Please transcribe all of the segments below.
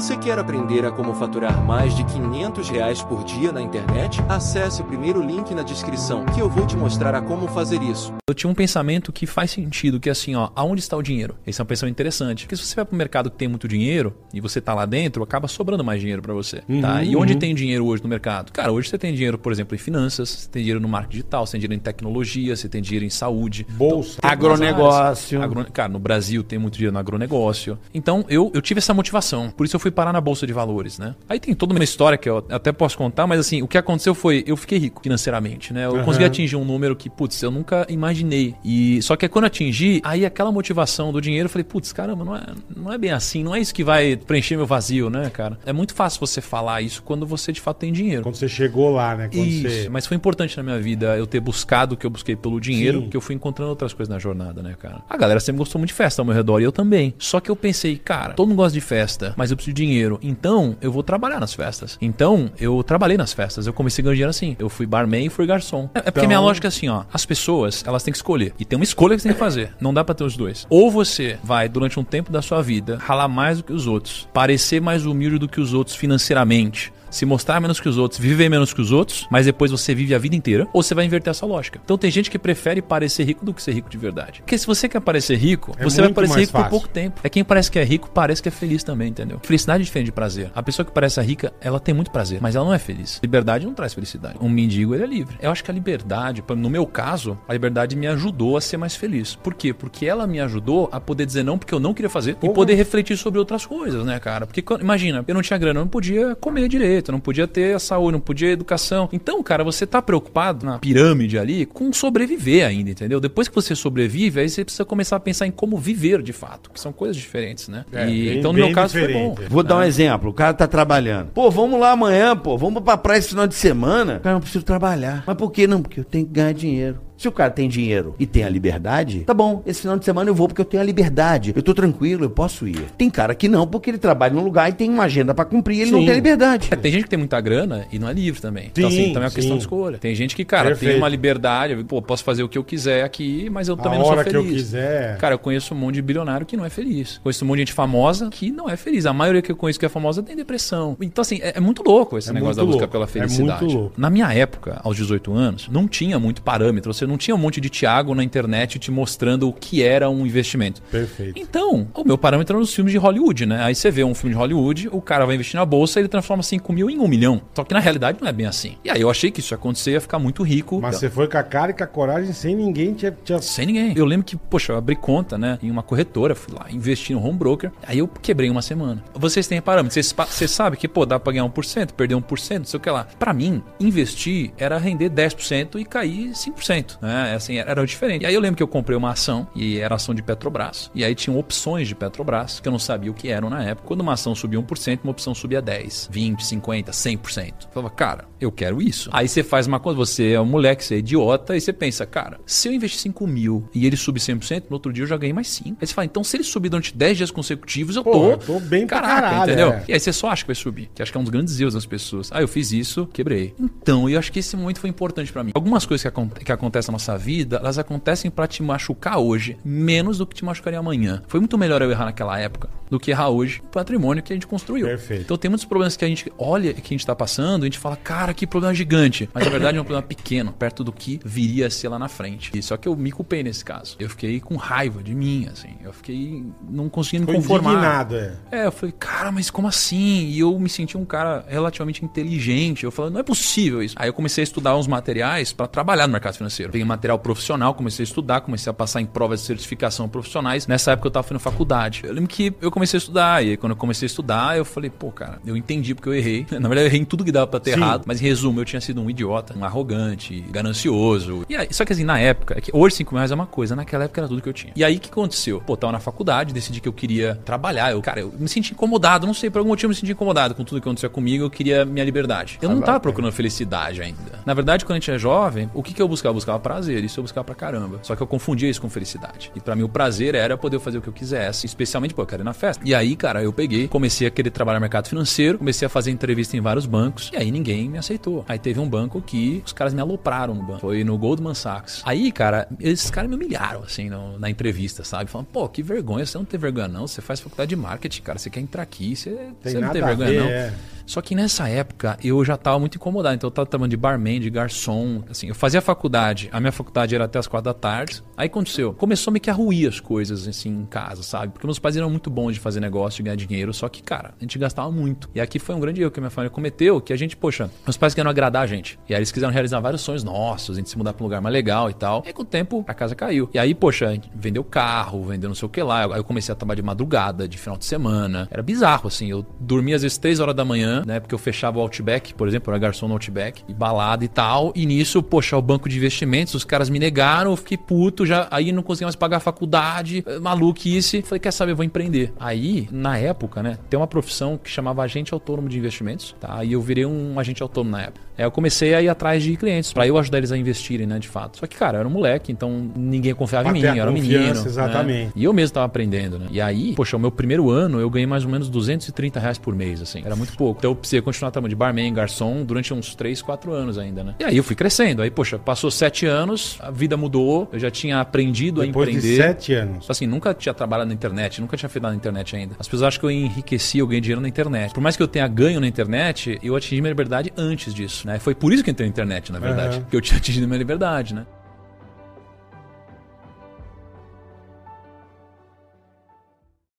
Você quer aprender a como faturar mais de 500 reais por dia na internet? Acesse o primeiro link na descrição que eu vou te mostrar a como fazer isso. Eu tinha um pensamento que faz sentido, que é assim, ó, aonde está o dinheiro? Esse é um pensamento interessante. Porque se você vai para o mercado que tem muito dinheiro e você tá lá dentro, acaba sobrando mais dinheiro para você, Uhum, tá? E onde tem dinheiro hoje no mercado? Cara, hoje você tem dinheiro, por exemplo, em finanças, você tem dinheiro no marketing digital, você tem dinheiro em tecnologia, você tem dinheiro em saúde. Bolsa. Tem algumas Agronegócio. Agro- Cara, no Brasil tem muito dinheiro no agronegócio. Então, eu, eu tive essa motivação. Por isso eu fui parar na Bolsa de Valores, né? Aí tem toda uma história que eu até posso contar, mas assim, o que aconteceu foi, eu fiquei rico financeiramente, né? Eu Aham. consegui atingir um número que, putz, eu nunca imaginei. E só que quando atingi, aí aquela motivação do dinheiro, eu falei, putz, caramba, não é, não é bem assim, não é isso que vai preencher meu vazio, né, cara? É muito fácil você falar isso quando você de fato tem dinheiro. Quando você chegou lá, né? Quando Isso, você... mas foi importante na minha vida eu ter buscado o que eu busquei pelo dinheiro, Sim. que eu fui encontrando outras coisas na jornada, né, cara? A galera sempre gostou muito de festa ao meu redor e eu também. Só que eu pensei, cara, todo mundo gosta de festa, mas eu preciso de dinheiro. Então, eu vou trabalhar nas festas. Então, eu trabalhei nas festas. Eu comecei ganhando dinheiro assim. Eu fui barman e fui garçom. É, é porque Então- minha lógica é assim, ó. As pessoas, elas têm que escolher. E tem uma escolha que você tem que fazer. Não dá pra ter os dois. Ou você vai, durante um tempo da sua vida, ralar mais do que os outros, parecer mais humilde do que os outros financeiramente, se mostrar menos que os outros, viver menos que os outros, mas depois você vive a vida inteira, ou você vai inverter essa lógica. Então tem gente que prefere parecer rico do que ser rico de verdade. Porque se você quer parecer rico, É você vai parecer rico por fácil. pouco tempo. É quem parece que é rico, parece que é feliz também, entendeu? Felicidade é diferente de prazer. A pessoa que parece rica, ela tem muito prazer, mas ela não é feliz. Liberdade não traz felicidade. Um mendigo, ele é livre. Eu acho que a liberdade, no meu caso, a liberdade me ajudou a ser mais feliz. Por quê? Porque ela me ajudou a poder dizer não porque eu não queria fazer e poder refletir sobre outras coisas, né, cara? Porque imagina, eu não tinha grana, eu não podia comer direito, eu não podia ter a saúde, não podia educação. Então, cara, você tá preocupado na pirâmide ali com sobreviver ainda, entendeu? Depois que você sobrevive, aí você precisa começar a pensar em como viver de fato, que são coisas diferentes, né? É, E- bem- então, no meu caso, foi diferente. bom. Vou dar um exemplo. O cara tá trabalhando. Pô, vamos lá amanhã, pô. Vamos pra praia esse final de semana. Cara, não preciso trabalhar. Mas por que não? Porque eu tenho que ganhar dinheiro. Se o cara tem dinheiro e tem a liberdade, tá bom, esse final de semana eu vou porque eu tenho a liberdade. Eu tô tranquilo, eu posso ir. Tem cara que não, porque ele trabalha num lugar e tem uma agenda pra cumprir e ele não Sim. tem a liberdade. É, tem gente que tem muita grana e não é livre também. então, Sim, assim, também é uma questão de escolha. Tem gente que, cara, Perfeito. tem uma liberdade, pô, posso fazer o que eu quiser aqui, mas eu A também não sou hora que feliz. eu quiser. Cara, eu conheço um monte de bilionário que não é feliz. Conheço um monte de gente famosa que não é feliz. A maioria que eu conheço que é famosa tem depressão. Então, assim, é, é muito louco esse É negócio da muito busca louco. pela É felicidade. muito louco. Na minha época, aos 18 anos, não tinha muito parâmetro. Você não tinha um monte de Thiago na internet te mostrando o que era um investimento. Perfeito. Então, o meu parâmetro era nos filmes de Hollywood, né? Aí você vê um filme de Hollywood, o cara vai investir na bolsa e ele transforma 5 mil em 1 milhão. Só que na realidade não é bem assim. E aí eu achei que isso ia acontecer, ia ficar muito rico. Mas você foi com a cara e com a coragem sem ninguém te... te... Sem ninguém. Eu lembro que, poxa, eu abri conta, né? Em uma corretora, fui lá, investi no home broker. Aí eu quebrei uma semana. Vocês têm parâmetros. Vocês, vocês sabem que, pô, dá pra ganhar 1%, perder 1%, não sei o que lá. Pra mim, investir era render 10% e cair 5%. Né? Assim, era diferente. E aí eu lembro que eu comprei uma ação, e era ação de Petrobras. E aí tinham opções de Petrobras, que eu não sabia o que eram na época. Quando uma ação subia 1%, uma opção subia 10, 20, 50, 100%. Eu falava, cara, eu quero isso. Aí você faz uma coisa, você é um moleque, você é idiota, e você pensa, cara, se eu investir 5 mil e ele subir 100%, no outro dia eu já ganhei mais 5. Aí você fala, então se ele subir durante 10 dias consecutivos, eu Pô, tô. eu tô bem pra Caraca, caralho, entendeu? é. E aí você só acha que vai subir. Que acho que é um dos grandes erros das pessoas. Ah, eu fiz isso, quebrei. Então, eu acho que esse momento foi importante pra mim. Algumas coisas que, acon- que acontecem nossa vida, elas acontecem pra te machucar hoje, menos do que te machucaria amanhã. Foi muito melhor eu errar naquela época do que errar hoje o patrimônio que a gente construiu. Perfeito. Então tem muitos problemas que a gente olha que a gente tá passando, a gente fala, cara, que problema gigante. Mas na verdade é um problema pequeno, perto do que viria a ser lá na frente. E só que eu me culpei nesse caso. Eu fiquei com raiva de mim, assim. Eu fiquei não conseguindo Foi me conformar. indignado, é. É, eu falei, cara, mas como assim? E eu me senti um cara relativamente inteligente. Eu falei, não é possível isso. Aí eu comecei a estudar uns materiais para trabalhar no mercado financeiro. Peguei material profissional, comecei a estudar, comecei a passar em provas de certificação profissionais. Nessa época eu tava fazendo faculdade. Eu lembro que eu comecei a estudar. E aí quando eu comecei a estudar, eu falei, pô, cara, eu entendi porque eu errei. Na verdade, eu errei em tudo que dava pra ter Sim. errado. Mas em resumo, eu tinha sido um idiota, um arrogante, ganancioso. E aí, só que assim, na época, é que hoje 5 mil reais é uma coisa, naquela época era tudo que eu tinha. E aí o que aconteceu? Pô, tava na faculdade, decidi que eu queria trabalhar. Eu, cara, eu me senti incomodado, não sei, por algum motivo eu me senti incomodado com tudo que acontecia comigo, eu queria minha liberdade. Eu não tava procurando felicidade ainda. Na verdade, quando a gente é jovem, o que, que eu buscava? Eu buscava prazer, isso eu buscava pra caramba. Só que eu confundia isso com felicidade. E pra mim o prazer era poder fazer o que eu quisesse, especialmente, pô, eu quero ir na festa. E aí, cara, eu peguei, comecei a querer trabalhar no mercado financeiro, comecei a fazer entrevista em vários bancos, e aí ninguém me aceitou. Aí teve um banco que os caras me alopraram no banco. Foi no Goldman Sachs. Aí, cara, esses caras me humilharam, assim, no- na entrevista, sabe? Falando, pô, que vergonha, você não tem vergonha não, você faz faculdade de marketing, cara, você quer entrar aqui, você, você não tem vergonha ver, não. é. Só que nessa época eu já tava muito incomodado. Então eu tava trabalhando de barman, de garçom. Assim, eu fazia faculdade. A minha faculdade era até as quatro da tarde. Aí aconteceu. Começou meio que a ruir as coisas, assim, em casa, sabe? Porque meus pais eram muito bons de fazer negócio, de ganhar dinheiro. Só que, cara, a gente gastava muito. E aqui foi um grande erro que a minha família cometeu. Que a gente, poxa, meus pais queriam agradar a gente. E aí eles quiseram realizar vários sonhos nossos. A gente se mudar pra um lugar mais legal e tal. E aí com o tempo a casa caiu. E aí, poxa, a gente vendeu carro, vendeu não sei o que lá. Aí eu comecei a trabalhar de madrugada, de final de semana. Era bizarro, assim. Eu dormia às vezes três horas da manhã, né? Porque eu fechava o Outback, por exemplo, era garçom no Outback, e balada e tal. E nisso, poxa, o banco de investimentos, os caras me negaram, eu fiquei puto, já aí não conseguia mais pagar a faculdade, eh, maluquice. Falei, quer saber, eu vou empreender. Aí, na época, né, tem uma profissão que chamava agente autônomo de investimentos, tá? Eu virei um agente autônomo na época. Aí eu comecei a ir atrás de clientes, pra eu ajudar eles a investirem, né, de fato. Só que, cara, eu era um moleque, então ninguém confiava Pra em mim, eu era um menino. né? exatamente. E eu mesmo tava aprendendo, né? E aí, poxa, o meu primeiro ano eu ganhei mais ou menos 230 reais por mês, assim. Era muito pouco. Então eu precisei continuar trabalhando de barman, garçom, durante uns 3, 4 anos ainda, né? E aí eu fui crescendo. Aí, poxa, passou 7 anos, a vida mudou, eu já tinha aprendido Depois a de empreender. sete anos. Assim, nunca tinha trabalhado na internet, nunca tinha feito nada na internet ainda. As pessoas acham que eu enriqueci, eu ganhei dinheiro na internet. Por mais que eu tenha ganho na internet, eu atingi minha liberdade antes disso, né? Foi por isso que entrei na internet, na verdade. Aham. Porque eu tinha atingido minha liberdade, né?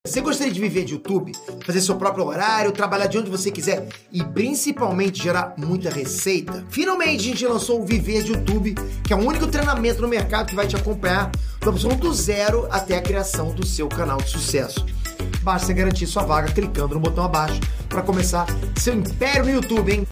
Você gostaria de viver de YouTube, fazer seu próprio horário, trabalhar de onde você quiser e principalmente gerar muita receita? Finalmente a gente lançou o Viver de YouTube, que é o único treinamento no mercado que vai te acompanhar da opção do zero até a criação do seu canal de sucesso. Basta garantir sua vaga clicando no botão abaixo para começar seu império no YouTube, hein?